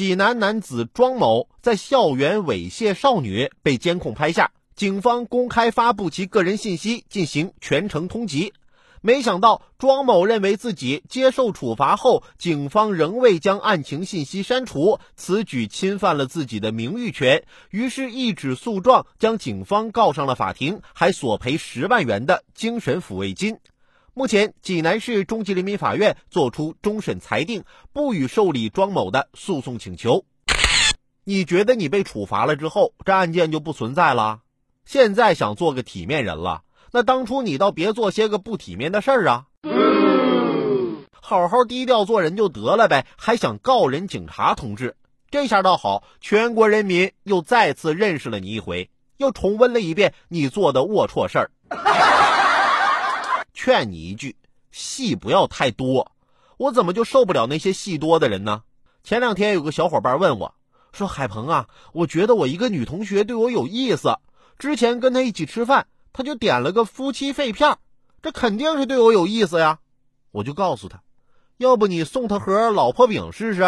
济南男子庄某在校园猥亵少女，被监控拍下，警方公开发布其个人信息，进行全程通缉。没想到庄某认为自己接受处罚后，警方仍未将案情信息删除，此举侵犯了自己的名誉权，于是一纸诉状将警方告上了法庭，还索赔十万元的精神抚慰金。目前，济南市中级人民法院作出终审裁定，不予受理庄某的诉讼请求。你觉得你被处罚了之后，这案件就不存在了？现在想做个体面人了？那当初你倒别做些个不体面的事儿啊！好好低调做人就得了呗，还想告人警察同志？这下倒好，全国人民又再次认识了你一回，又重温了一遍你做的龌龊事儿。劝你一句，戏不要太多。我怎么就受不了那些戏多的人呢？前两天有个小伙伴问我，说：“海鹏啊，我觉得我一个女同学对我有意思，之前跟她一起吃饭。”她就点了个夫妻肺片，这肯定是对我有意思呀。我就告诉他，要不你送他盒老婆饼试试。